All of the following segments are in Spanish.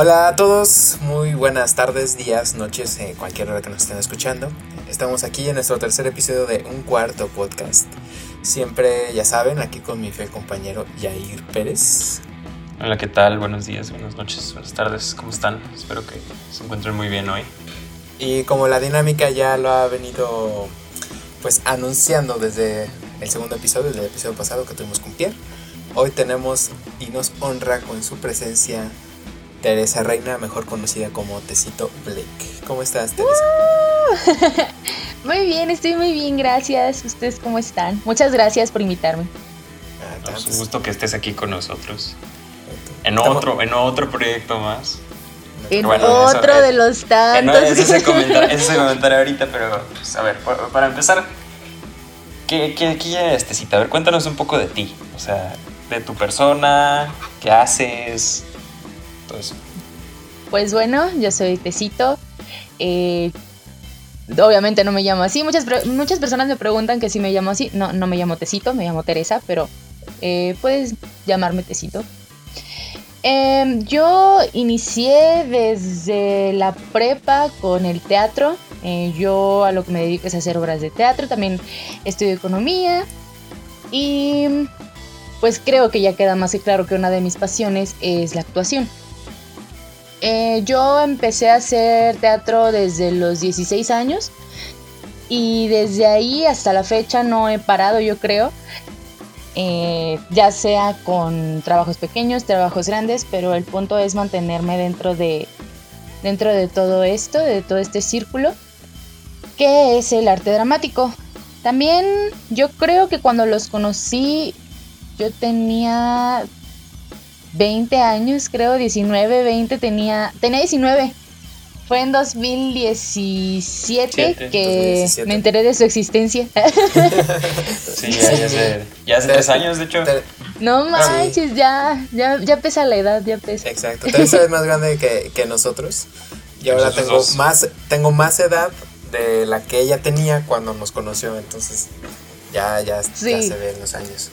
Hola a todos, muy buenas tardes, días, noches, eh, cualquier hora que nos estén escuchando. Estamos aquí en nuestro tercer episodio de Un Cuarto Podcast. Siempre, ya saben, aquí con mi fiel compañero Yair Pérez. Hola, ¿qué tal? Buenos días, buenas noches, buenas tardes, ¿cómo están? Espero que se encuentren muy bien hoy. Y como la dinámica ya lo ha venido pues anunciando desde el segundo episodio, desde el episodio pasado que tuvimos con Pierre, hoy tenemos y nos honra con su presencia Teresa Reina, mejor conocida como Tecito Blake. ¿Cómo estás, Teresa? muy bien, estoy muy bien, gracias. ¿Ustedes cómo están? Muchas gracias por invitarme. Ah, es un gusto que estés aquí con nosotros. En otro, en otro proyecto más. En otro de los tantos. No, es ese comentario, ahorita, pero pues, a ver, para empezar, ¿qué, qué, qué es Tecita? A ver, cuéntanos un poco de ti. O sea, de tu persona, qué haces, pues bueno, yo soy Tecito. Eh, obviamente no me llamo así. Muchas, muchas personas me preguntan que si me llamo así. No, no me llamo Tecito, me llamo Teresa, pero eh, puedes llamarme Tecito. Em, yo inicié desde la prepa con el teatro. Eh, yo a lo que me dedico es a hacer obras de teatro. También estudio economía. Y pues creo que ya queda más que claro que una de mis pasiones es la actuación. Eh, yo empecé a hacer teatro desde los 16 años y desde ahí hasta la fecha no he parado, yo creo. Eh, ya sea con trabajos pequeños, trabajos grandes, pero el punto es mantenerme dentro de, dentro de todo esto, de todo este círculo, que es el arte dramático. También yo creo que cuando los conocí, yo tenía 20 años, creo, 19, 20, tenía, tenía 19. Fue en 2017 que me enteré de su existencia. sí, ya, hace, ya hace tres años, de hecho. No manches, ya, ya, ya pesa la edad, ya pesa. Exacto, tres es más grande que, que nosotros. Y ahora tengo más, tengo más edad de la que ella tenía cuando nos conoció, entonces ya, ya, ya se ven los años.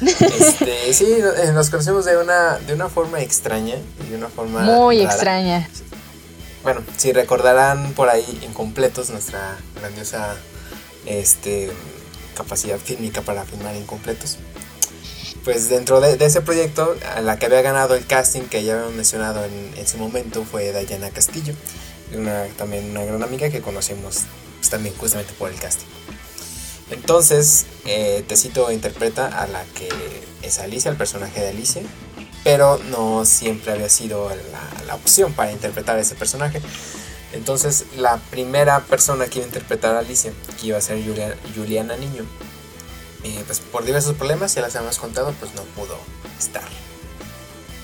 Este, sí, eh, nos conocemos de una, de una forma extraña de una forma muy extraña. Bueno, si recordarán por ahí incompletos nuestra grandiosa este, capacidad fílmica para filmar incompletos. Pues dentro de, ese proyecto, a la que había ganado el casting que ya habíamos mencionado en, ese momento fue Dayana Castillo, una, también una gran amiga que conocimos pues, también justamente por el casting. Entonces, eh, Tecito interpreta a la que es Alicia, el personaje de Alicia, pero no siempre había sido la, opción para interpretar a ese personaje. Entonces, la primera persona que iba a interpretar a Alicia, que iba a ser Juliana, Niño, eh, pues por diversos problemas, ya las habíamos contado, pues no pudo estar.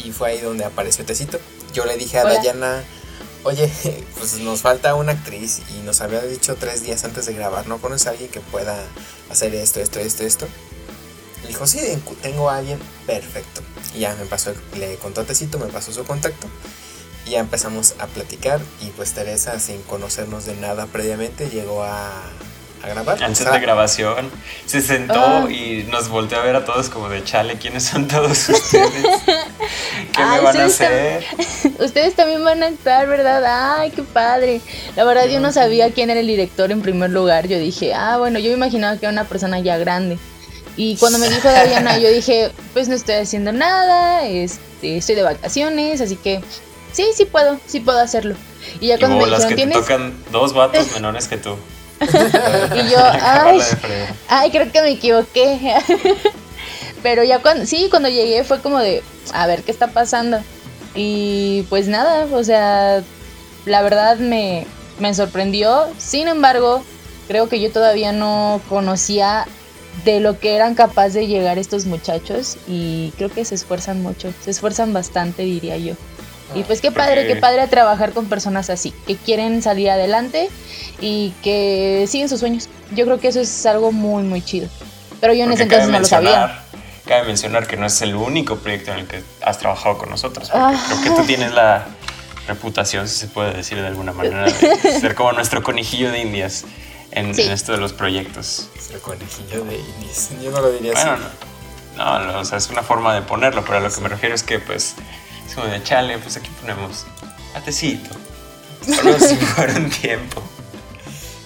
Y fue ahí donde apareció Tecito. Yo le dije a Dayana oye, pues nos falta una actriz y nos había dicho tres días antes de grabar, ¿no conoces a alguien que pueda hacer esto, esto, esto, esto? Le dijo, sí, tengo a alguien perfecto. Y ya me pasó, le contó a Tecito, me pasó su contacto. Y ya empezamos a platicar y pues Teresa, sin conocernos de nada previamente, llegó a, a grabar. Antes de grabación, se sentó ah. y nos volteó a ver a todos como de chale, ¿quiénes son todos ustedes? ¿Qué me van a hacer? ustedes también van a estar, ¿verdad? Ay, qué padre. La verdad, yo no sabía quién era el director en primer lugar. Yo dije, ah, bueno, yo me imaginaba que era una persona ya grande. Y cuando me dijo Diana, yo dije, pues no estoy haciendo nada, este, estoy de vacaciones, así que sí, sí puedo, sí puedo hacerlo. Y ya cuando me dijeron, que te tocan dos vatos menores que tú. y yo, ay, ay, creo que me equivoqué. Pero ya cuando, sí, cuando llegué fue como de, a ver qué está pasando. Y pues nada, o sea, la verdad me, me sorprendió. Sin embargo, creo que yo todavía no conocía de lo que eran capaces de llegar estos muchachos y creo que se esfuerzan mucho, se esfuerzan bastante diría yo. Y pues qué padre, qué padre trabajar con personas así, que quieren salir adelante y que siguen sus sueños. Yo creo que eso es algo muy, muy chido. Pero yo en ese entonces no lo sabía. Cabe mencionar que no es el único proyecto en el que has trabajado con nosotros. Porque creo que tú ah. tienes la reputación, si se puede decir de alguna manera, de ser como nuestro conejillo de indias en, esto de los proyectos. Nuestro conejillo de indias. Yo no lo diría así. No, no, o sea, es una forma de ponerlo, pero a lo que me refiero es que, pues, Es como de chale, pues aquí ponemos atecito. Solo si por un tiempo.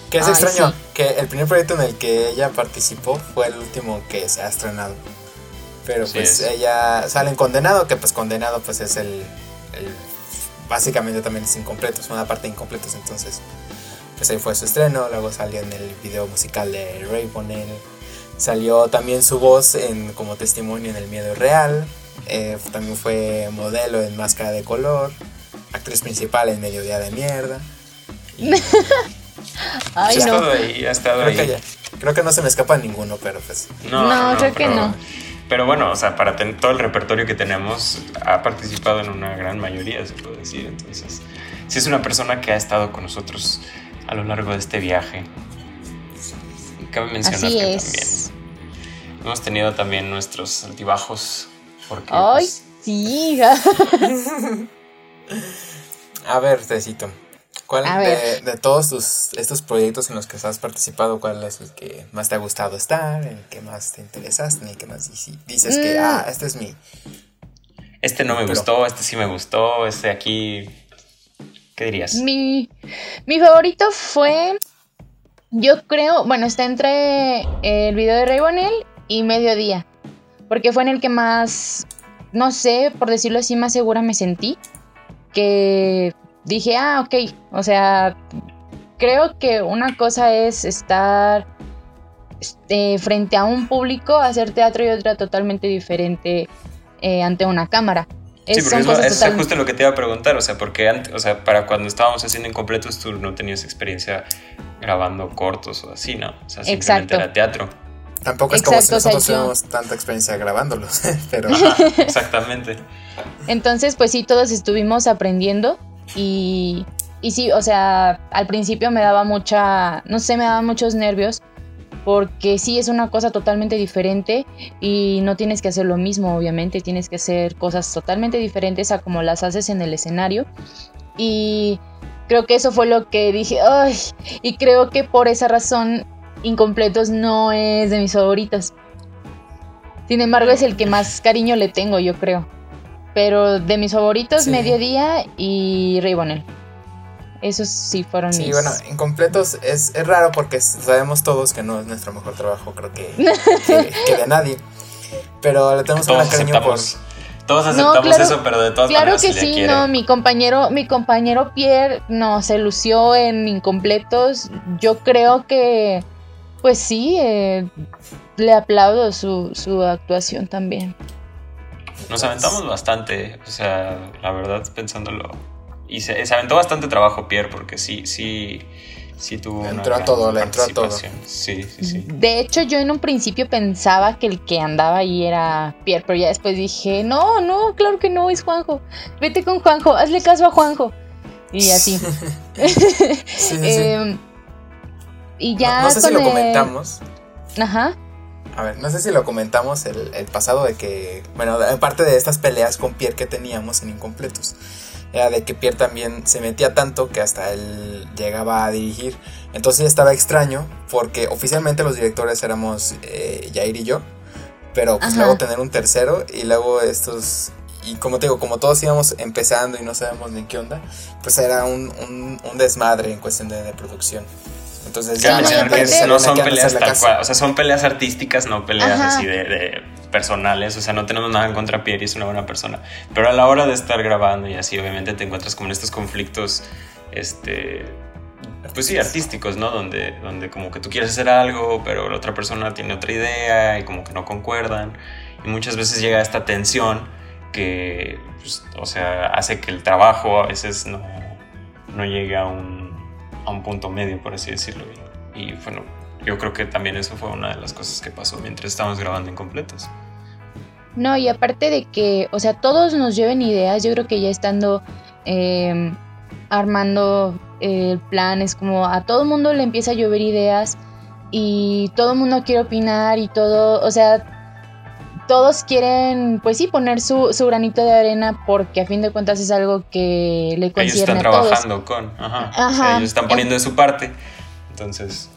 Que es extraño que el primer proyecto en el que ella participó fue el último que se ha estrenado. Pero pues ella sale en Condenado, que pues Condenado pues es el, el básicamente también es incompleto, es una parte de incompletos, entonces pues ahí fue su estreno, luego salió en el video musical de Ray Bonnell, salió también su voz en, como testimonio en El Miedo Real, eh, también fue modelo en Máscara de Color, actriz principal en Mediodía de Mierda. Ay, ha estado ahí, ha estado creo ahí. Que creo que no se me escapa ninguno, pero pues. No, creo que no. Pero bueno, o sea, para todo el repertorio que tenemos, ha participado en una gran mayoría, se puede decir. Entonces, sí es una persona que ha estado con nosotros a lo largo de este viaje. Cabe mencionar Así que es. también hemos tenido también nuestros altibajos. Porque, Ay, pues, sí. A ver, Tecito. ¿Cuál A de, ver. de todos tus, estos proyectos en los que has participado, cuál es el que más te ha gustado estar, el que más te interesaste, en el que más dices que, Mm. ah, este es mi... este no me Pero- gustó, este sí me gustó, este aquí. ¿Qué dirías? Mi, mi favorito fue. Yo creo. Bueno, está entre el video de Ray Bonnell y Mediodía. Porque fue en el que más. No sé, por decirlo así, más segura me sentí. Que dije, ah, ok. O sea, creo que una cosa es estar este, frente a un público, hacer teatro y otra totalmente diferente eh, ante una cámara. Sí, Es- porque son es, lo- cosas es total- justo lo que te iba a preguntar, o sea, porque antes, o sea, para cuando estábamos haciendo incompletos tú no tenías experiencia grabando cortos o así, ¿no? O sea, simplemente Exacto. era teatro. Tampoco es como si Exacto, o sea, nosotros yo- tanta experiencia grabándolos, pero... Exactamente. Entonces, pues sí, todos estuvimos aprendiendo y, y sí, o sea, al principio me daba mucha, no sé, me daba muchos nervios porque sí es una cosa totalmente diferente y no tienes que hacer lo mismo, obviamente, tienes que hacer cosas totalmente diferentes a como las haces en el escenario y creo que eso fue lo que dije, ay, y creo que por esa razón Incompletos no es de mis favoritos. Sin embargo, es el que más cariño le tengo, yo creo. Pero de mis favoritos, Sí. Mediodía y Ray Bonnell. Esos sí fueron Sí, mis... bueno, incompletos es, es raro porque sabemos todos que no es nuestro mejor trabajo, creo que, que, que de nadie. Pero le tenemos Todos gran cariño por... aceptamos. Todos aceptamos claro- eso, pero de todas Claro maneras que se le sí, quiere. no, mi compañero, mi compañero Pierre no se lució en incompletos. Yo creo que, pues sí, eh, le aplaudo su, su actuación también. Nos aventamos bastante, o sea, la verdad, pensándolo. Y se, se aventó bastante trabajo Pierre, porque sí, sí, sí tuvo Le una entró a gran todo, le entró a todo. Sí, sí, sí. De hecho, yo en un principio pensaba que el que andaba ahí era Pierre, pero ya después dije, no, no, claro que no, es Juanjo. Vete con Juanjo, hazle caso a Juanjo. Y así. Sí, sí. Em, y ya no, no sé si lo comentamos. Ajá. A ver, no sé si lo comentamos el, el pasado de que, bueno, aparte de estas peleas con Pierre que teníamos en Incompletos, era de que Pierre también se metía tanto que hasta él llegaba a dirigir. Entonces estaba extraño porque oficialmente los directores éramos eh, Jair y yo, pero pues Ajá. luego tener un tercero y luego estos... Y como te digo, como todos íbamos empezando y no sabemos ni qué onda, pues era un, un, un desmadre en cuestión de, de producción. Entonces Cabe Sí, no, y mencionar que aparte- no son peleas tal cual, o sea, son peleas artísticas, no peleas Ajá. así de, de personales, o sea, no tenemos nada en contra de Pierre y es una buena persona, pero a la hora de estar grabando y así, obviamente te encuentras como en estos conflictos, este, pues sí, artísticos, ¿no? Donde, donde como que tú quieres hacer algo, pero la otra persona tiene otra idea y como que no concuerdan, y muchas veces llega esta tensión que, pues, o sea, hace que el trabajo a veces no, no llegue a un, a un punto medio, por así decirlo. Y, bueno, yo creo que también eso fue una de las cosas que pasó mientras estábamos grabando incompletos. No, y aparte de que, o sea, todos nos lleven ideas, yo creo que ya estando eh, armando eh, el plan, es como a todo mundo le empieza a llover ideas y todo el mundo quiere opinar y todo, o sea, todos quieren, pues sí, poner su, su granito de arena porque a fin de cuentas es algo que le Ellos concierne están a todos. trabajando con, ajá, o sea, Ajá. ellos están poniendo de su parte. Entonces,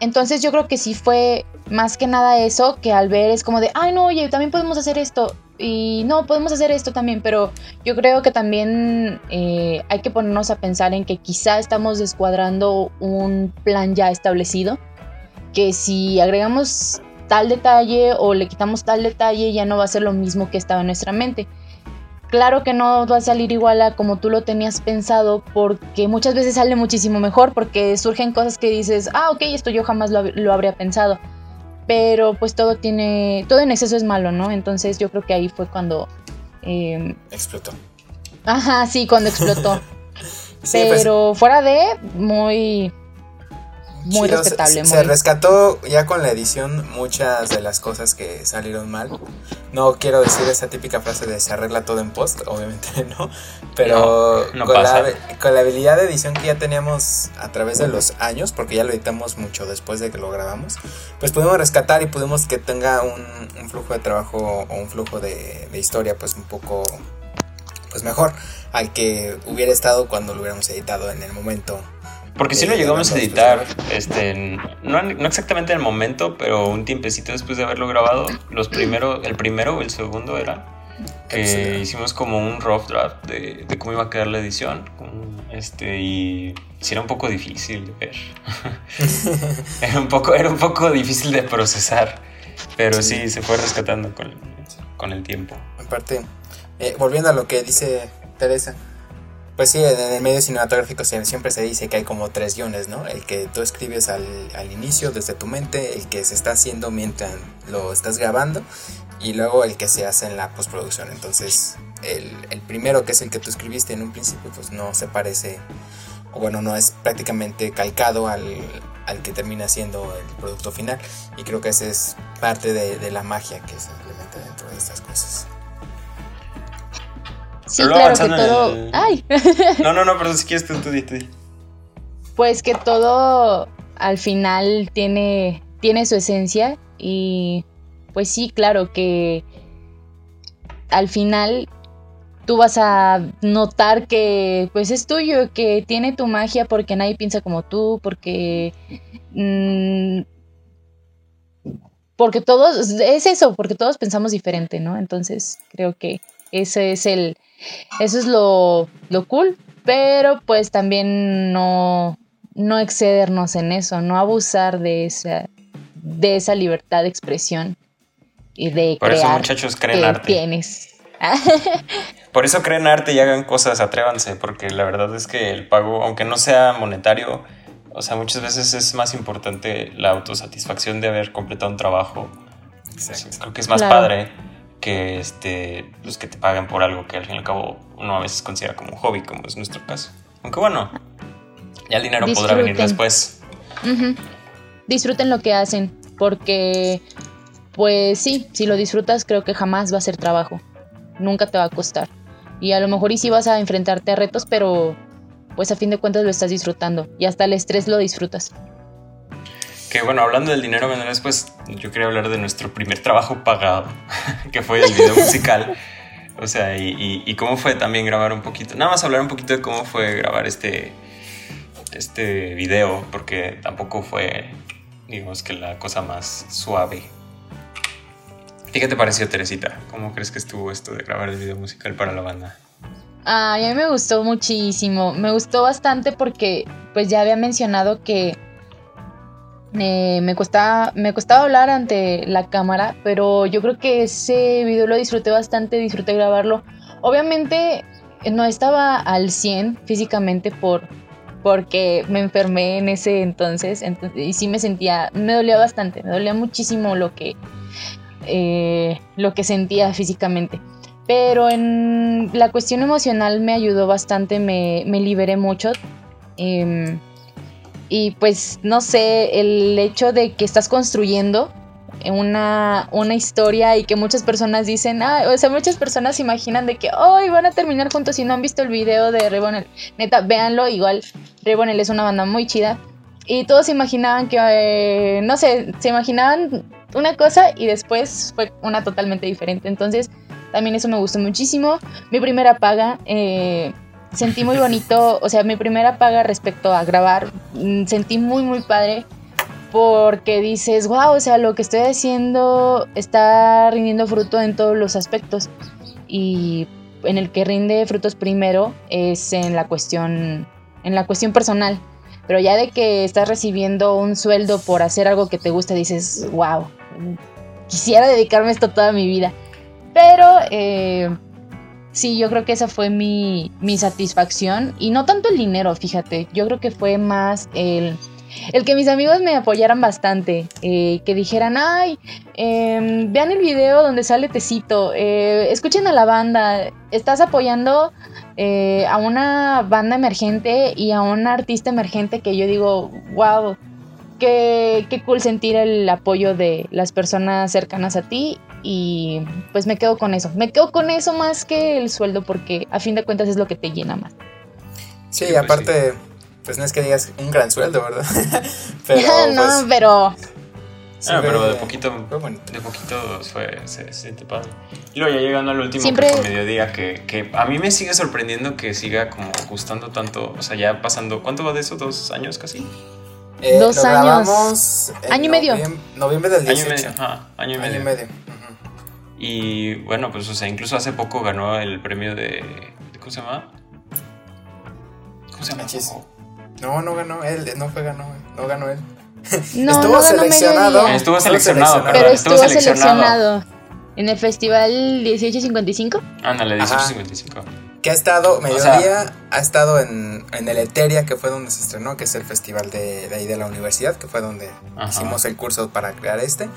Entonces yo creo que sí fue más que nada eso, que al ver es como de, ay no, oye, también podemos hacer esto. y no, podemos hacer esto también, pero yo creo que también eh, hay que ponernos a pensar en que quizá estamos descuadrando un plan ya establecido, que si agregamos tal detalle o le quitamos tal detalle ya no va a ser lo mismo que estaba en nuestra mente. Claro que no va a salir igual a como tú lo tenías pensado porque muchas veces sale muchísimo mejor porque surgen cosas que dices, ah, ok, esto yo jamás lo, lo habría pensado pero pues todo tiene, todo en exceso es malo, ¿no? Entonces yo creo que ahí fue cuando... Em, explotó. Ajá, sí, cuando explotó. Pues, pero fuera de, muy, muy respetable. Se, rescató ya con la edición muchas de las cosas que salieron mal. No quiero decir esa típica frase de se arregla todo en post, obviamente no. Pero con, La, con, La, habilidad de edición que ya teníamos a través de los años, porque ya lo editamos mucho después de que lo grabamos, pues pudimos rescatar y pudimos que tenga un, flujo de trabajo o un flujo de, de historia pues un poco pues mejor al que hubiera estado cuando lo hubiéramos editado en el momento porque si lo llegamos a editar, este, no, no, exactamente en el momento, pero un tiempecito después de haberlo grabado, los primero, el primero o el segundo era, que hicimos como un rough draft de, de, cómo iba a quedar la edición, este, y sí era un poco difícil de ver. era, un poco, era un poco difícil de procesar, pero sí, se fue rescatando con, con el tiempo. Aparte, eh, volviendo a lo que dice Teresa, pues sí, en el medio cinematográfico siempre se dice que hay como tres guiones, ¿no? El que tú escribes al, inicio desde tu mente, el que se está haciendo mientras lo estás grabando y luego el que se hace en la postproducción. Entonces, el, el primero, que es el que tú escribiste en un principio, pues no se parece, o bueno, no es prácticamente calcado al, al que termina siendo el producto final. Y creo que esa es parte de, de la magia que se implementa dentro de estas cosas. Sí, claro que todo. ¡Ay! No, no, no, pero si quieres tú, tú, Pues que todo al final tiene, tiene su esencia y pues sí, claro que al final tú vas a notar que pues es tuyo, que tiene tu magia porque nadie piensa como tú, porque... Mm, porque todos, es eso, porque todos pensamos diferente, ¿no? Entonces creo que ese es el, eso es lo, cool, pero pues también no, no excedernos en eso, no abusar de esa, de esa libertad de expresión y de Por eso muchachos creen arte. Tienes. Por eso creen arte y hagan cosas, atrévanse, porque la verdad es que el pago, aunque no sea monetario, o sea, muchas veces es más importante la autosatisfacción de haber completado un trabajo. creo que es más padre que este, los pues, que te paguen por algo que al fin y al cabo uno a veces considera como un hobby, como es nuestro caso. Aunque bueno, ya el dinero podrá venir después. Disfruten lo que hacen, porque pues sí, si lo disfrutas creo que jamás va a ser trabajo, nunca te va a costar. Y a lo mejor y sí vas a enfrentarte a retos, pero pues a fin de cuentas lo estás disfrutando y hasta el estrés lo disfrutas. Que bueno, hablando del dinero, bueno, después yo quería hablar de nuestro primer trabajo pagado, que fue el video musical. O sea, y, cómo fue también grabar un poquito, nada más hablar un poquito de cómo fue grabar este, este video, porque tampoco fue, digamos que la cosa más suave. ¿Y qué te pareció, Teresita? ¿Cómo crees que estuvo esto de grabar el video musical para la banda? Ay, a mí me gustó muchísimo. Me gustó bastante porque, pues ya había mencionado que me, costaba, me costaba hablar ante la cámara, pero yo creo que ese video lo disfruté bastante, disfruté grabarlo. Obviamente no estaba al 100 físicamente por, porque me enfermé en ese entonces, y sí me sentía, me dolía bastante, me dolía muchísimo lo que, eh, lo que sentía físicamente. Pero en la cuestión emocional me ayudó bastante, me, me liberé mucho. Em, y pues no sé, el hecho de que estás construyendo una, una historia y que muchas personas dicen, ah, o sea, muchas personas se imaginan de que hoy van a terminar juntos si no han visto el video de Rebonel. Neta, véanlo, igual Rebonel es una banda muy chida. Y todos imaginaban que, eh, no sé, se imaginaban una cosa y después fue una totalmente diferente. Entonces, también eso me gustó muchísimo. Mi primera paga, eh, sentí muy bonito, o sea, mi primera paga respecto a grabar, mm, sentí muy, muy padre porque dices, wow, o sea, lo que estoy haciendo está rindiendo fruto en todos los aspectos. Y en el que rinde frutos primero es en la cuestión, en la cuestión personal. Pero ya de que estás recibiendo un sueldo por hacer algo que te gusta, dices, wow, quisiera dedicarme esto toda mi vida. Pero eh, sí, yo creo que esa fue mi, mi satisfacción. Y no tanto el dinero, fíjate. Yo creo que fue más el el que mis amigos me apoyaran bastante, eh, que dijeran, ay, em, vean el video donde sale Tecito, eh, escuchen a la banda, estás apoyando eh, a una banda emergente y a un artista emergente que yo digo, wow, qué, qué cool sentir el apoyo de las personas cercanas a ti y pues me quedo con eso, me quedo con eso más que el sueldo porque a fin de cuentas es lo que te llena más. Sí, pues aparte pues no es que digas un gran sueldo, ¿verdad? pero, no, pues, pero... Ah, pero de poquito, de poquito fue, se, siente padre. Y luego ya llegando al último Siempre... que mediodía, que, que a mí me sigue sorprendiendo que siga como gustando tanto, o sea, ya pasando, ¿cuánto va de eso? ¿Dos años casi? Eh, Dos años. Año y medio. Noviembre, del 18. Año y medio, ajá, año y medio. Año y medio. Y bueno, pues o sea, incluso hace poco ganó el premio de, ¿cómo se llama? ¿Cómo se llama? No, no ganó él, no fue ganó, no ganó él. No, estuvo, no seleccionado, estuvo seleccionado. Pero estuvo, seleccionado. En el festival 1855. Ándale, 1855. Que ha estado, mediodía, ha estado en, en, el Eteria, que fue donde se estrenó, que es el festival de, de ahí de la universidad, que fue donde hicimos el curso para crear este.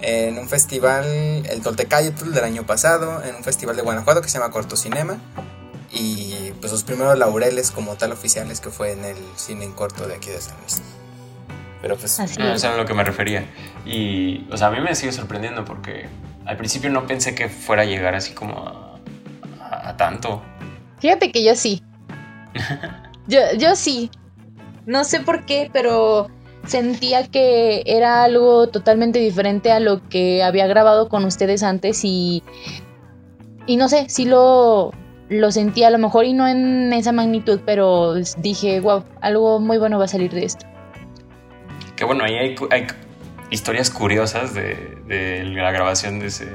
En un festival, el Toltecayotl del año pasado, en un festival de Guanajuato que se llama Corto Cinema y pues los primeros laureles como tal oficiales que fue en el cine en corto de aquí de San Luis. Pero pues... Así es. a lo que me refería. Y, o sea, a mí me sigue sorprendiendo porque al principio no pensé que fuera a llegar así como a, tanto. Fíjate que yo sí. yo, yo sí. No sé por qué, pero sentía que era algo totalmente diferente a lo que había grabado con ustedes antes y... Y no sé, sí lo, lo sentí a lo mejor y no en esa magnitud, pero dije, wow, algo muy bueno va a salir de esto. Que bueno, ahí hay, historias curiosas de, la grabación de ese...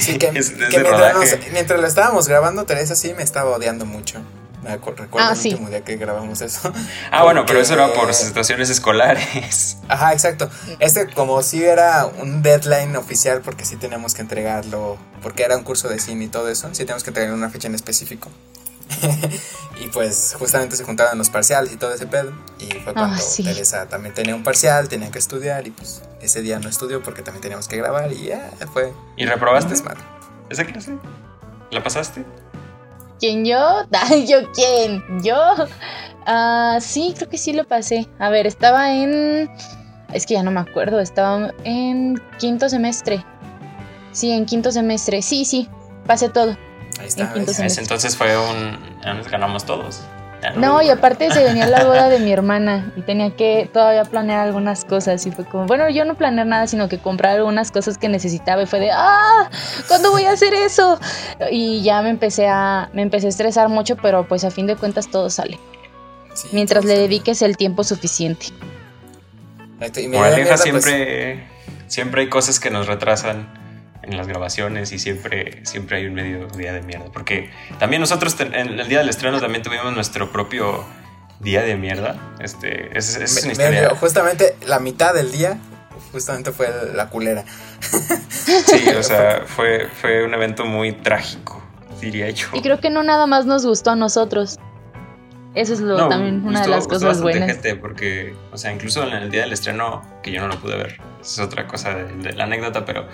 sí, que, mientras, mientras, lo estábamos grabando, Teresa sí me estaba odiando mucho. Recuerdo ah, el último día que grabamos eso. Ah, bueno, pero eso era por situaciones escolares. Ajá, exacto. Este como si era un deadline oficial porque sí teníamos que entregarlo, porque era un curso de cine y todo eso, sí teníamos que entregar una fecha en específico. y pues justamente se juntaban los parciales y todo ese pedo. Y fue ah, cuando Teresa también tenía un parcial, tenía que estudiar y pues ese día no estudió porque también teníamos que grabar y ya fue. ¿Y reprobaste? ¿Esa clase? ¿La pasaste? ¿Quién yo? ¿Yo quién? ¿Yo? Ah, sí, creo que sí lo pasé. A ver, estaba en... Es que ya no me acuerdo, estaba en quinto semestre. Sí, en quinto semestre. Sí, sí, pasé todo. Ahí está. Entonces fue un... Nos ganamos todos. No, y aparte se venía la boda de mi hermana y tenía que todavía planear algunas cosas y fue como, bueno, yo no planear nada, sino que comprar algunas cosas que necesitaba y fue de, ah, ¿cuándo voy a hacer eso? Y ya me empecé a, me empecé a estresar mucho, pero pues a fin de cuentas todo sale. mientras le dediques el tiempo suficiente. Moraleja, pues siempre, siempre hay cosas que nos retrasan en las grabaciones y siempre, siempre hay un medio día de mierda. Porque también nosotros en el día del estreno también tuvimos nuestro propio día de mierda. Este, es, es una historia. justamente la mitad del día justamente fue la culera. Sí, o sea, fue, fue un evento muy trágico, diría yo. Y creo que no nada más nos gustó a nosotros. Eso es lo, también una de las cosas buenas. Gente porque, o sea, incluso en el día del estreno, que yo no lo pude ver, es otra cosa de, la anécdota, pero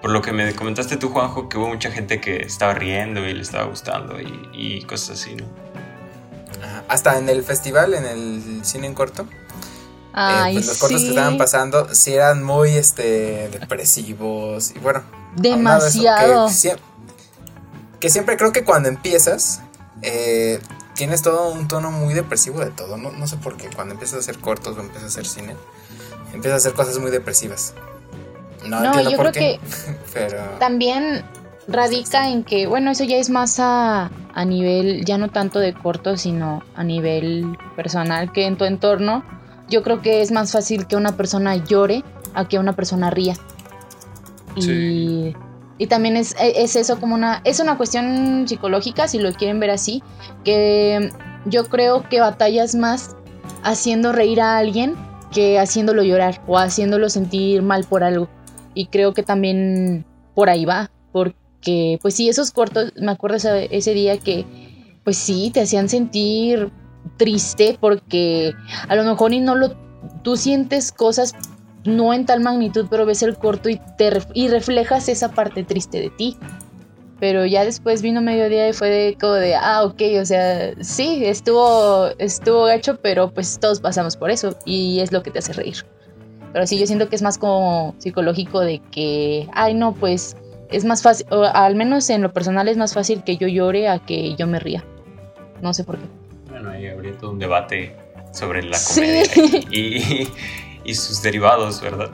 por lo que me comentaste tú, Juanjo, que hubo mucha gente que estaba riendo y le estaba gustando y, cosas así, ¿no? Hasta en el festival, en el cine en corto. Eh, pues los cortos que estaban pasando sí eran muy este depresivos y bueno demasiado que, siempre creo que cuando empiezas eh, tienes todo un tono muy depresivo de todo. No, no sé por qué. Cuando empiezas a hacer cortos o empiezas a hacer cine, empiezas a hacer cosas muy depresivas. No, entiendo por qué. pero... También radica en que, bueno, eso ya es más a, a nivel, ya no tanto de cortos, sino a nivel personal, que en tu entorno yo creo que es más fácil que una persona llore a que una persona ría. Y, y también es, es, eso como una, es una cuestión psicológica, si lo quieren ver así, que yo creo que batallas más haciendo reír a alguien que haciéndolo llorar o haciéndolo sentir mal por algo. Y creo que también por ahí va, porque pues sí, esos cortos, me acuerdo ese, ese día que pues sí, te hacían sentir triste porque a lo mejor y no lo, tú sientes cosas no en tal magnitud, pero ves el corto y, te, y reflejas esa parte triste de ti. Pero ya después vino mediodía y fue de, como de, ah, ok, o sea, sí, estuvo, estuvo gacho, pero pues todos pasamos por eso y es lo que te hace reír. Pero sí, yo siento que es más como psicológico de que, ay, no, pues es más fácil, o al menos en lo personal es más fácil que yo llore a que yo me ría. No sé por qué. Bueno, ahí habría todo un debate sobre la comedia y, y sus derivados, ¿verdad?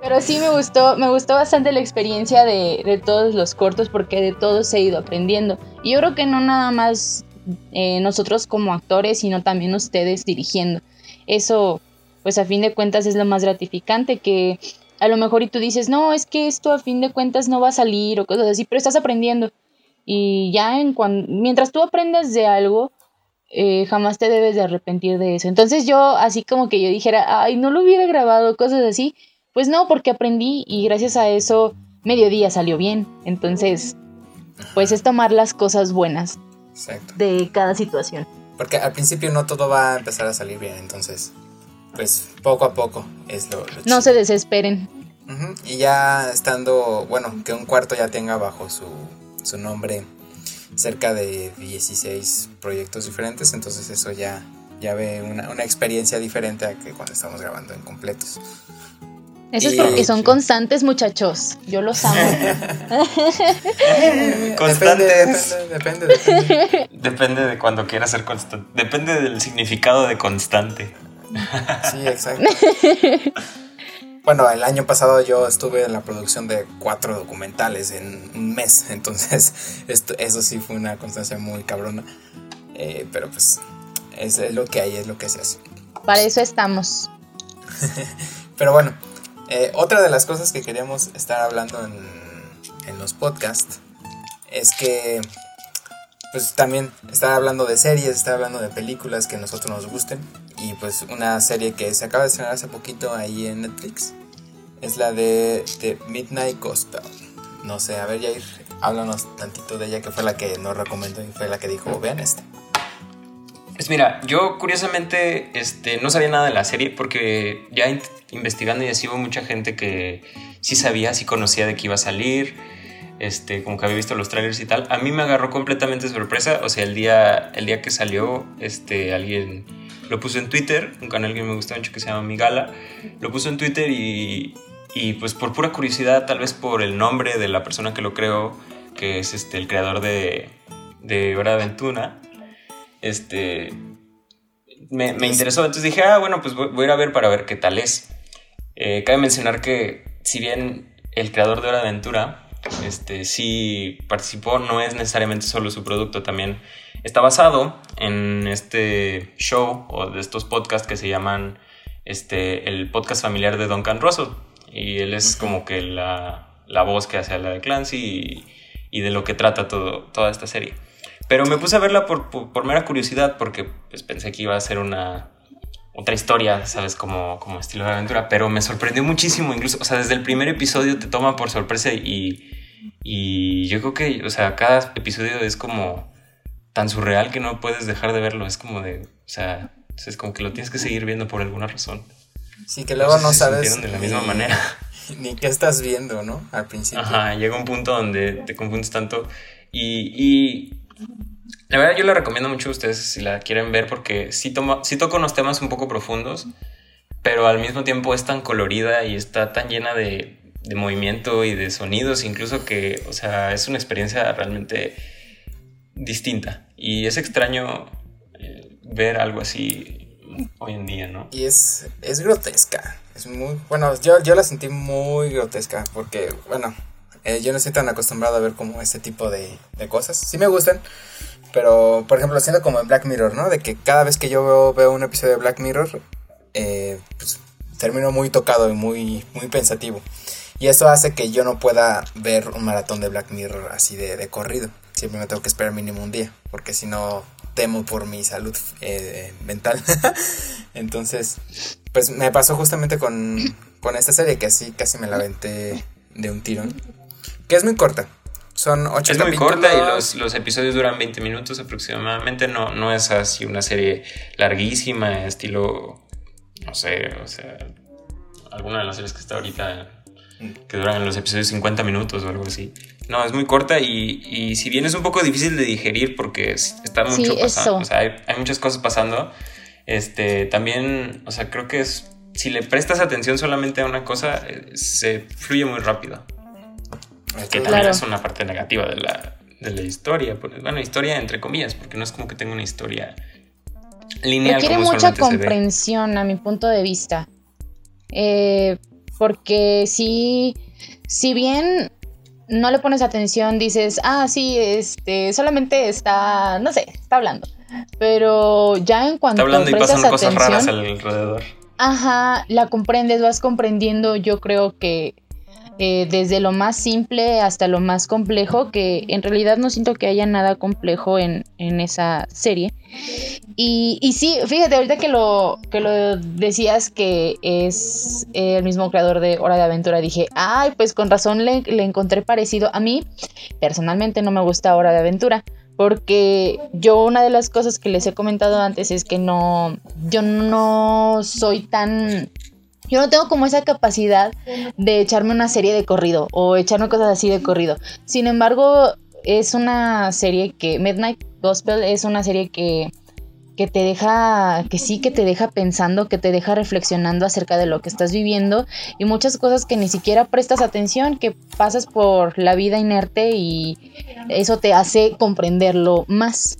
Pero sí me gustó, me gustó bastante la experiencia de, todos los cortos porque de todos he ido aprendiendo. Y yo creo que no nada más eh, nosotros como actores, sino también ustedes dirigiendo. Eso, pues a fin de cuentas es lo más gratificante que a lo mejor y tú dices, no, es que esto a fin de cuentas no va a salir o cosas así, pero estás aprendiendo. Y ya en cuando, mientras tú aprendas de algo, eh, jamás te debes de arrepentir de eso. Entonces yo, así como que yo dijera, ay, no lo hubiera grabado, cosas así, pues no, porque aprendí y gracias a eso mediodía salió bien. Entonces, pues es tomar las cosas buenas de cada situación. Porque al principio no todo va a empezar a salir bien, entonces, pues poco a poco es lo, No se desesperen. Y ya estando, bueno, que un cuarto ya tenga bajo su, su nombre cerca de 16 proyectos diferentes, entonces eso ya, ya ve una, una experiencia diferente a que cuando estamos grabando en completos. Eso es porque son constantes, muchachos. Yo los amo. Constantes. Depende, depende, depende. de cuando quieras ser constante. Depende del significado de constante. Sí, exacto. Bueno, el año pasado yo estuve en la producción de cuatro documentales en un mes, entonces esto, eso sí fue una constancia muy cabrona. Eh, pero pues es lo que hay, es lo que se hace. Para eso estamos. pero bueno, eh, otra de las cosas que queríamos estar hablando en, los podcasts es que pues también estar hablando de series, estar hablando de películas que a nosotros nos gusten. Y pues una serie que se acaba de estrenar hace poquito ahí en Netflix es la de, Midnight Gospel. No sé, a ver Jair, háblanos tantito de ella que fue la que nos recomendó y fue la que dijo, vean este. Pues mira, yo curiosamente este, no sabía nada de la serie porque ya investigando y así hubo mucha gente que sí sabía, sí conocía de que iba a salir, este, como que había visto los trailers y tal. A mí me agarró completamente sorpresa, o sea, el día, el día que salió, este, alguien lo puso en Twitter, un canal que me gusta mucho que se llama Migala, lo puso en Twitter y, y pues por pura curiosidad, tal vez por el nombre de la persona que lo creó, que es este, el creador de, de Hora de Aventura, este, me, me, interesó. Entonces dije, ah, bueno, pues voy, voy, a ir a ver para ver qué tal es. Eh, cabe mencionar que si bien el creador de Hora de Aventura este, sí participó, no es necesariamente solo su producto, también está basado en este show o de estos podcasts que se llaman este, el podcast familiar de Duncan Russell. Y él es como que la, la voz que hace a la de Clancy y, y, de lo que trata todo, toda esta serie. Pero me puse a verla por, por, por mera curiosidad porque pues, pensé que iba a ser una otra historia, ¿sabes? Como, como estilo de aventura, pero me sorprendió muchísimo, incluso, o sea, desde el primer episodio te toma por sorpresa y, y yo creo que, o sea, cada episodio es como tan surreal que no puedes dejar de verlo, es como de, o sea, es como que lo tienes que seguir viendo por alguna razón. Sí, que luego no, sabes. de la misma manera. Ni qué estás viendo, ¿no? Al principio. Ajá, llega un punto donde te confundes tanto y, y la verdad yo la recomiendo mucho a ustedes si la quieren ver porque sí, toma, sí toca unos temas un poco profundos, pero al mismo tiempo es tan colorida y está tan llena de, de movimiento y de sonidos, incluso que, o sea, es una experiencia realmente distinta. Y es extraño eh, ver algo así hoy en día, ¿no? Y es, es grotesca. Es muy, bueno, yo, yo la sentí muy grotesca porque, bueno, eh, yo no estoy tan acostumbrado a ver como este tipo de, de cosas. Sí me gustan, pero, por ejemplo, siendo como en Black Mirror, ¿no? De que cada vez que yo veo, un episodio de Black Mirror, eh, pues, termino muy tocado y muy, muy pensativo. Y eso hace que yo no pueda ver un maratón de Black Mirror así de, corrido. Siempre me tengo que esperar mínimo un día, porque si no temo por mi salud eh, mental. Entonces, pues me pasó justamente con, con esta serie que así casi me la aventé de un tirón. Que es muy corta. Son ocho Es muy corta y los, los, episodios duran 20 minutos aproximadamente. No, no es así una serie larguísima, estilo, no sé, o sea, alguna de las series que está ahorita que duran los episodios 50 minutos o algo así. No, es muy corta y, y si bien es un poco difícil de digerir porque está mucho pasando, o sea, hay, hay, muchas cosas pasando, este, también, o sea, creo que es, si le prestas atención solamente a una cosa, eh, se fluye muy rápido. Que también es una parte negativa de la, de la historia. Bueno, historia entre comillas, porque no es como que tenga una historia lineal. Requiere mucha comprensión a mi punto de vista. Eh, porque si, si bien no le pones atención, dices, ah, sí, este, solamente está, no sé, está hablando. Pero ya en cuanto está hablando y pasan cosas raras alrededor. Ajá, la comprendes, vas comprendiendo, yo creo que eh, desde lo más simple hasta lo más complejo, que en realidad no siento que haya nada complejo en, esa serie. Y, y, sí, fíjate, ahorita que lo, que lo decías que es el mismo creador de Hora de Aventura, dije, ay, pues con razón le, le encontré parecido. A mí, personalmente, no me gusta Hora de Aventura porque yo una de las cosas que les he comentado antes es que no, yo no soy tan yo no tengo como esa capacidad de echarme una serie de corrido o echarme cosas así de corrido. Sin embargo, es una serie que Midnight Gospel es una serie que que te deja, que sí, que te deja pensando, que te deja reflexionando acerca de lo que estás viviendo y muchas cosas que ni siquiera prestas atención, que pasas por la vida inerte y eso te hace comprenderlo más.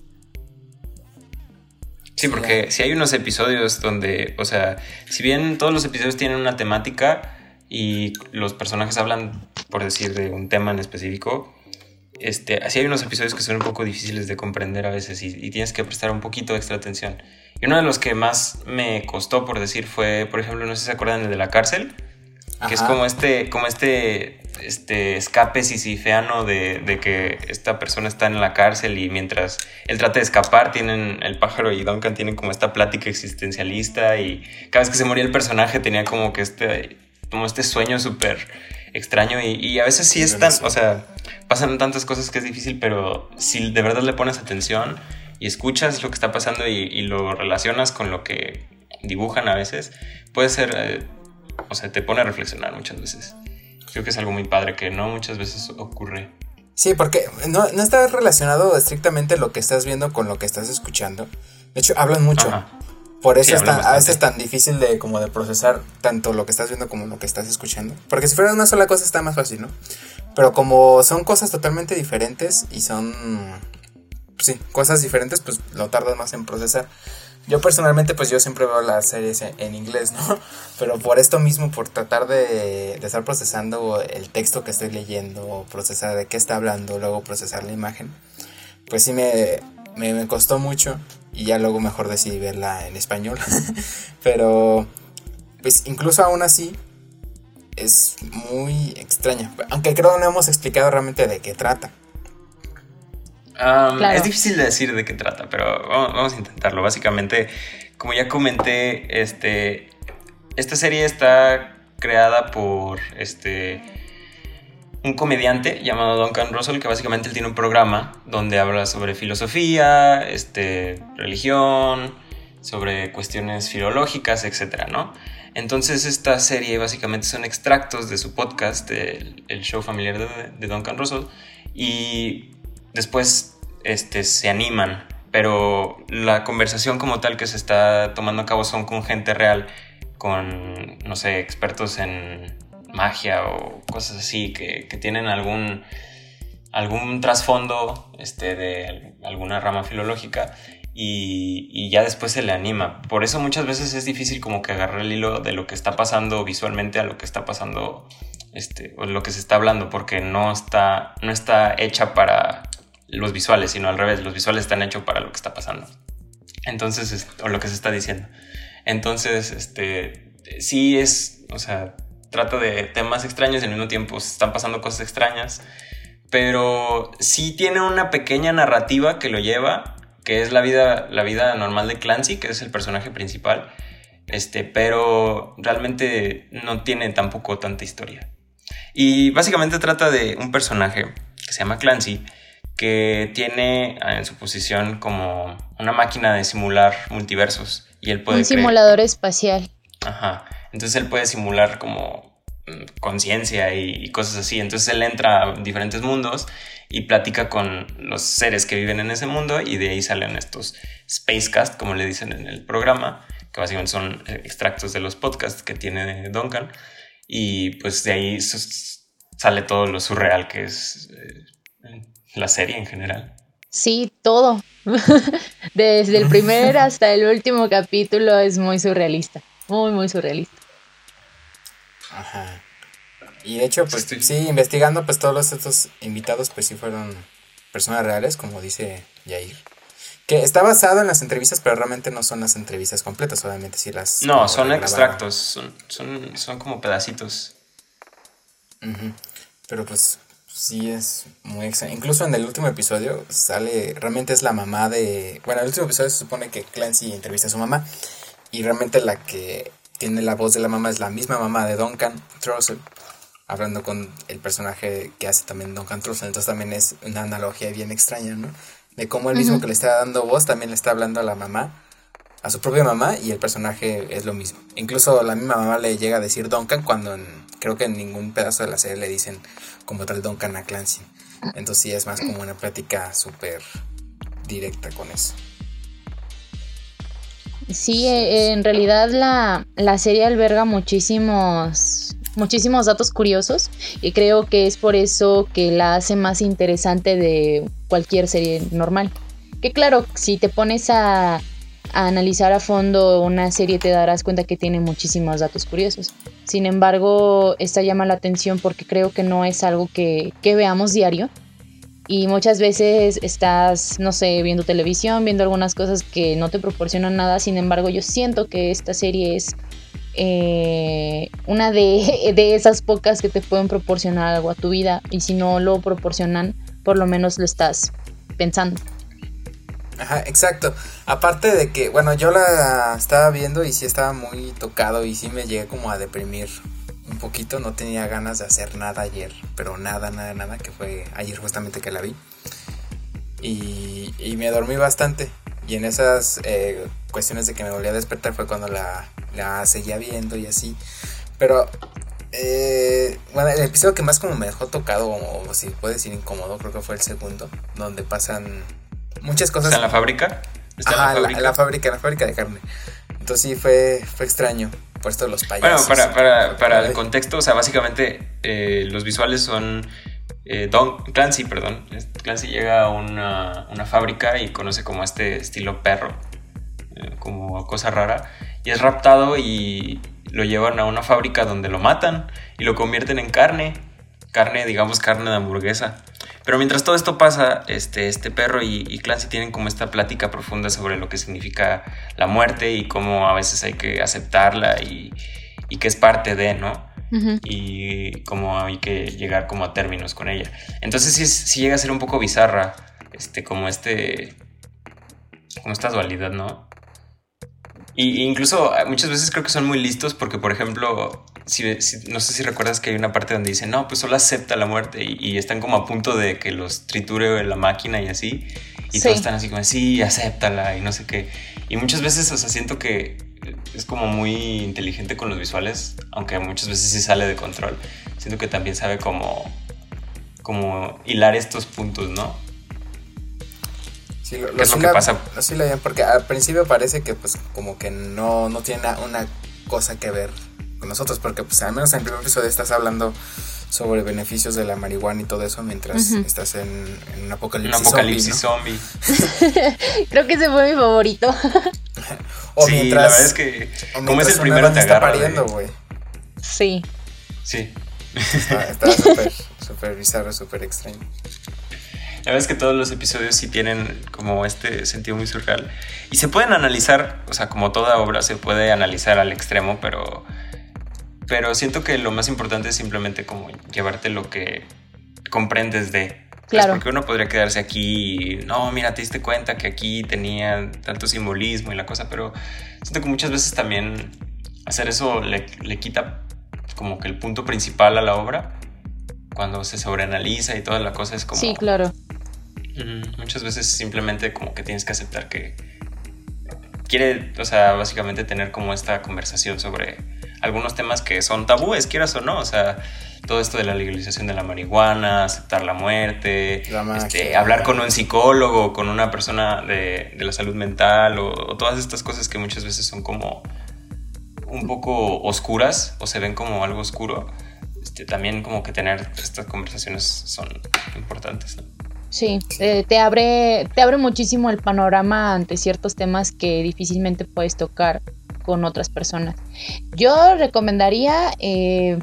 Sí, porque si hay unos episodios donde, o sea, si bien todos los episodios tienen una temática y los personajes hablan, por decir, de un tema en específico, este, así hay unos episodios que son un poco difíciles de comprender a veces y, tienes que prestar un poquito extra atención. Y uno de los que más me costó, por decir, fue, por ejemplo, no sé si se acuerdan el de la cárcel, que es como este, como este, este escape sisifeano de, de, que esta persona está en la cárcel y mientras él trata de escapar, tienen el pájaro y Duncan tienen como esta plática existencialista y cada vez que se moría el personaje tenía como que este, como este sueño súper extraño y, y, a veces sí, es tan, o sea, pasan tantas cosas que es difícil, pero si de verdad le pones atención y escuchas lo que está pasando y, y lo relacionas con lo que dibujan a veces, puede ser... Eh, o sea, te pone a reflexionar muchas veces. Creo que es algo muy padre que no muchas veces ocurre. Sí, porque no, está relacionado estrictamente lo que estás viendo con lo que estás escuchando. De hecho, hablan mucho. Por eso es tan, a veces es tan difícil de como de procesar tanto lo que estás viendo como lo que estás escuchando. Porque si fuera una sola cosa está más fácil, ¿no? Pero como son cosas totalmente diferentes y son sí, cosas diferentes, pues lo tardas más en procesar. Yo personalmente, pues yo siempre veo las series en, inglés, ¿no? Pero por esto mismo, por tratar de, estar procesando el texto que estoy leyendo, procesar de qué está hablando, luego procesar la imagen, pues sí me, me, costó mucho y ya luego mejor decidí verla en español. Pero, pues incluso aún así, es muy extraña. Aunque creo que no hemos explicado realmente de qué trata. Es difícil de decir de qué trata, pero vamos, a intentarlo. Básicamente, como ya comenté, este, esta serie está creada por este, un comediante llamado Duncan Russell, que básicamente él tiene un programa donde habla sobre filosofía, este, religión, sobre cuestiones filológicas, etc. ¿no? Entonces esta serie básicamente son extractos de su podcast, el, show familiar de, de Duncan Russell, y después este, se animan, pero la conversación como tal que se está tomando a cabo son con gente real, con, no sé, expertos en magia o cosas así, que, tienen algún, algún trasfondo este, de alguna rama filológica y, y, ya después se le anima. Por eso muchas veces es difícil como que agarrar el hilo de lo que está pasando visualmente a lo que está pasando este, o lo que se está hablando, porque no está, no está hecha para los visuales, sino al revés, los visuales están hechos para lo que está pasando. Entonces, o lo que se está diciendo. Entonces, este, sí es, o sea, trata de temas extraños y al mismo tiempo están pasando cosas extrañas, pero sí tiene una pequeña narrativa que lo lleva, que es la vida, la vida normal de Clancy, que es el personaje principal, este, pero realmente no tiene tampoco tanta historia. Y básicamente trata de un personaje que se llama Clancy, que tiene en su posición como una máquina de simular multiversos. Y él puede un simulador espacial. Ajá. Entonces él puede simular como mm, conciencia y, cosas así. Entonces él entra a diferentes mundos y platica con los seres que viven en ese mundo y de ahí salen estos Spacecast, como le dicen en el programa, que básicamente son eh, extractos de los podcasts que tiene Duncan. Y pues de ahí sale todo lo surreal que es eh, la serie en general. Sí, todo. Desde el primer hasta el último capítulo es muy surrealista. Muy, muy surrealista. Ajá. Y de hecho, pues sí, investigando, pues todos estos invitados, pues sí fueron personas reales, como dice Jair. Que está basado en las entrevistas, pero realmente no son las entrevistas completas, obviamente sí las... No, son extractos, son, son, son, como pedacitos. Pero pues sí es muy extraño. Incluso en el último episodio sale, realmente es la mamá de... Bueno, en el último episodio se supone que Clancy entrevista a su mamá y realmente la que tiene la voz de la mamá es la misma mamá de Duncan Trussell, hablando con el personaje que hace también Duncan Trussell. Entonces también es una analogía bien extraña, ¿no? de cómo el mismo que le está dando voz también le está hablando a la mamá, a su propia mamá, y el personaje es lo mismo. Incluso la misma mamá le llega a decir Duncan cuando creo que en ningún pedazo de la serie le dicen como tal Duncan a Clancy. Entonces sí es más como una plática súper directa con eso. Sí, eh, en realidad la, la serie alberga muchísimos muchísimos datos curiosos y creo que es por eso que la hace más interesante de cualquier serie normal. Que claro, si te pones a, analizar a fondo una serie te darás cuenta que tiene muchísimos datos curiosos. Sin embargo, esta llama la atención porque creo que no es algo que, que veamos diario. Y muchas veces estás, no sé, viendo televisión, viendo algunas cosas que no te proporcionan nada. Sin embargo, yo siento que esta serie es eh, una de, de, esas pocas que te pueden proporcionar algo a tu vida y si no lo proporcionan, por lo menos lo estás pensando. Ajá, exacto. Aparte de que, bueno, yo la estaba viendo y sí estaba muy tocado y sí me llegué como a deprimir un poquito. No tenía ganas de hacer nada ayer, pero nada, nada, nada, que fue ayer justamente que la vi. Y, y me dormí bastante. Y en esas eh, cuestiones de que me volví a despertar fue cuando la, la seguía viendo y así. Pero, eh, bueno, el episodio que más como me dejó tocado, o, si puede decir incómodo, creo que fue el segundo, donde pasan muchas cosas. ¿Está en la fábrica? ¿Está en la fábrica? en la fábrica, la fábrica de carne. Entonces sí, fue, fue extraño. Por esto los payasos. Bueno, para, para, para el contexto, o sea, básicamente eh, los visuales son eh, Don Clancy, perdón, Clancy llega a una, fábrica y conoce como este estilo perro, eh, como cosa rara, y es raptado y lo llevan a una fábrica donde lo matan y lo convierten en carne, carne, digamos, carne de hamburguesa. Pero mientras todo esto pasa, este, este perro y, y, Clancy tienen como esta plática profunda sobre lo que significa la muerte y cómo a veces hay que aceptarla y, y que es parte de, ¿no? y cómo hay que llegar como a términos con ella. Entonces sí, llega a ser un poco bizarra, este, como este, como esta dualidad, ¿no? Y incluso ah, muchas veces creo que son muy listos porque, por ejemplo, si, no sé si recuerdas que hay una parte donde dicen, no, pues solo acepta la muerte y, están como a punto de que los triture la máquina y así. Y todos están así como, sí, acéptala y no sé qué. Y muchas veces, o sea, siento que es como muy inteligente con los visuales, aunque muchas veces sí sale de control. Siento que también sabe cómo, como hilar estos puntos, ¿no? Sí, lo, es lo que pasa? Sí, porque al principio parece que pues como que no, no tiene una cosa que ver con nosotros, porque pues al menos en el primer episodio estás hablando sobre beneficios de la marihuana y todo eso mientras estás en, un apocalipsis, un apocalipsis zombie. Creo que ese fue mi favorito. sí, la verdad es que como es el primero te agarra. pariendo, güey. Sí. Sí. Está súper, súper bizarro, súper extraño. La verdad es que todos los episodios sí tienen como este sentido muy surreal. Y se pueden analizar, o sea, como toda obra se puede analizar al extremo, pero, pero siento que lo más importante es simplemente como llevarte lo que comprendes de... Claro. Porque uno podría quedarse aquí y, no, mira, te diste cuenta que aquí tenía tanto simbolismo y la cosa, pero siento que muchas veces también hacer eso le, le quita como que el punto principal a la obra cuando se sobreanaliza y toda la cosa es como... Sí, claro. muchas veces simplemente como que tienes que aceptar que quiere, o sea, básicamente tener como esta conversación sobre algunos temas que son tabúes, quieras o no, o sea, todo esto de la legalización de la marihuana, aceptar la muerte, este, hablar con un psicólogo, con una persona de, la salud mental o, todas estas cosas que muchas veces son como un poco oscuras o se ven como algo oscuro. Este, también como que tener estas conversaciones son importantes. Sí, eh, te, abre, te abre muchísimo el panorama ante ciertos temas que difícilmente puedes tocar con otras personas. Yo recomendaría eh,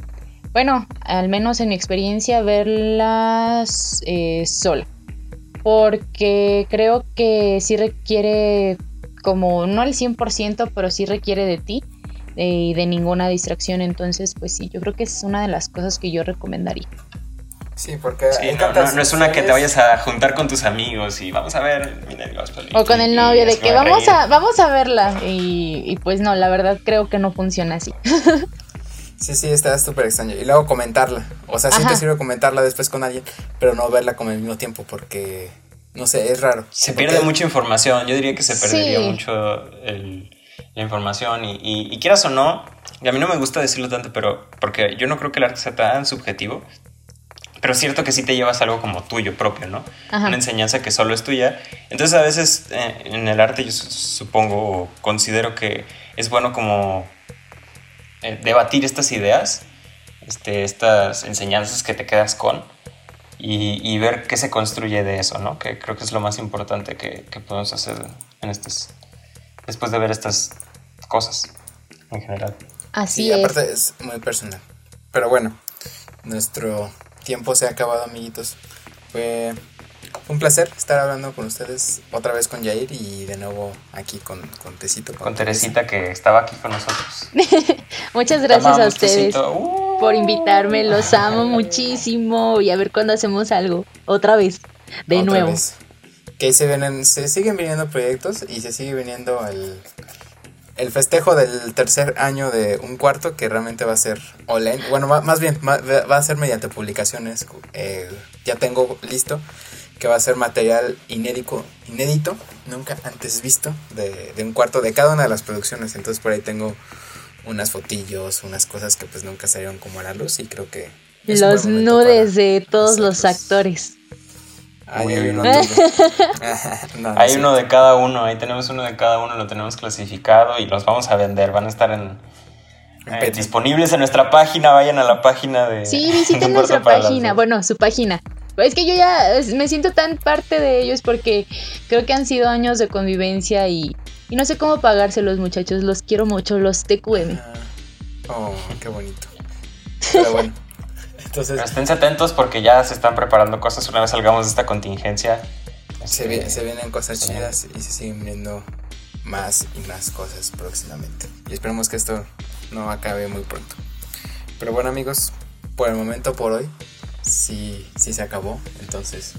bueno, al menos en mi experiencia, verlas eh, sola. Porque creo que sí requiere, como no al 100%, pero sí requiere de ti eh, y de, ninguna distracción. Entonces, pues sí, yo creo que es una de las cosas que yo recomendaría. Sí, porque no, es una que te vayas a juntar con tus amigos y vamos a ver O con el novio de que vamos a, vamos a verla y, y, pues no, la verdad creo que no funciona así. Sí, sí, está súper extraño. Y luego comentarla. O sea, sí te sirve comentarla después con alguien, pero no verla como al mismo tiempo porque, no sé, es raro. Se pierde mucha información. Yo diría que se perdería mucho la información. Y, y, quieras o no, y a mí no me gusta decirlo tanto, pero porque yo no creo que el arte sea tan subjetivo. Pero es cierto que sí te llevas algo como tuyo propio, ¿no? Una enseñanza que solo es tuya. Entonces a veces eh, en el arte yo supongo, considero que es bueno como eh, debatir estas ideas, este, estas enseñanzas que te quedas con y, ver qué se construye de eso, ¿no? Que creo que es lo más importante que, podemos hacer en estos, después de ver estas cosas en general. Así sí, aparte es muy personal. Pero bueno, nuestro tiempo se ha acabado, amiguitos. Fue un placer estar hablando con ustedes otra vez con Jair y de nuevo aquí con, con Tecito. Con, Teresita que estaba aquí con nosotros. Muchas gracias a ustedes uh. por invitarme, los amo muchísimo y a ver cuándo hacemos algo otra vez, de nuevo. Que se, vienen, se siguen viniendo proyectos y se sigue viniendo el, el festejo del tercer año de un cuarto que realmente va a ser online. Bueno, más bien va a ser mediante publicaciones. Eh, ya tengo listo que va a ser material inédito, inédito nunca antes visto, de, un cuarto de cada una de las producciones. Entonces por ahí tengo unas fotillos, unas cosas que pues nunca salieron como a la luz y creo que... Los nudes de todos los actores. Hay uno, hay uno de cada uno, ahí tenemos uno de cada uno, lo tenemos clasificado y los vamos a vender, van a estar en, eh, disponibles en nuestra página, vayan a la página de... Sí, visiten nuestra página, bueno, su página, es que yo ya me siento tan parte de ellos porque creo que han sido años de convivencia y, no sé cómo pagárselos, muchachos. Los quiero mucho, los TQM. Ah, oh, qué bonito. Pero bueno. Entonces, estén atentos porque ya se están preparando cosas una vez salgamos de esta contingencia. Se, se vienen cosas chidas y se siguen viendo más y más cosas próximamente. Y esperemos que esto no acabe muy pronto. Pero bueno amigos, por el momento, por hoy, sí, sí se acabó. Entonces,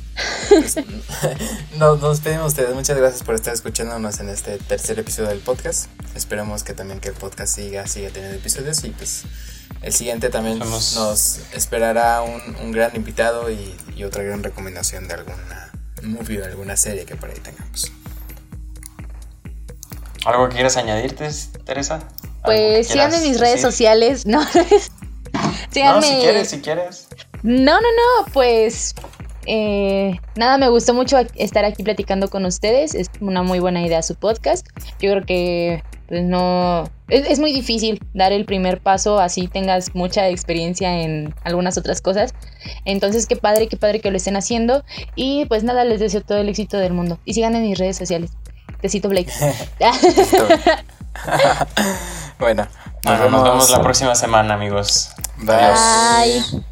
pues, nos, nos despedimos ustedes. Muchas gracias por estar escuchándonos en este tercer episodio del podcast. Esperemos que también que el podcast siga, siga teniendo episodios y pues el siguiente también nos esperará un, un gran invitado y, y, otra gran recomendación de alguna movie o alguna serie que por ahí tengamos. ¿Algo que quieras añadirte, Teresa? Pues síganme en mis redes sociales, ¿no? síganme. No, si quieres, si quieres. No, no, no, pues eh, nada, me gustó mucho estar aquí platicando con ustedes. Es una muy buena idea su podcast. Yo creo que pues no es, muy difícil dar el primer paso así tengas mucha experiencia en algunas otras cosas. Entonces, qué padre, qué padre que lo estén haciendo. Y pues nada, les deseo todo el éxito del mundo. Y sigan en mis redes sociales. Tecito Blake. bueno, nos, vemos. la próxima semana, amigos. Bye.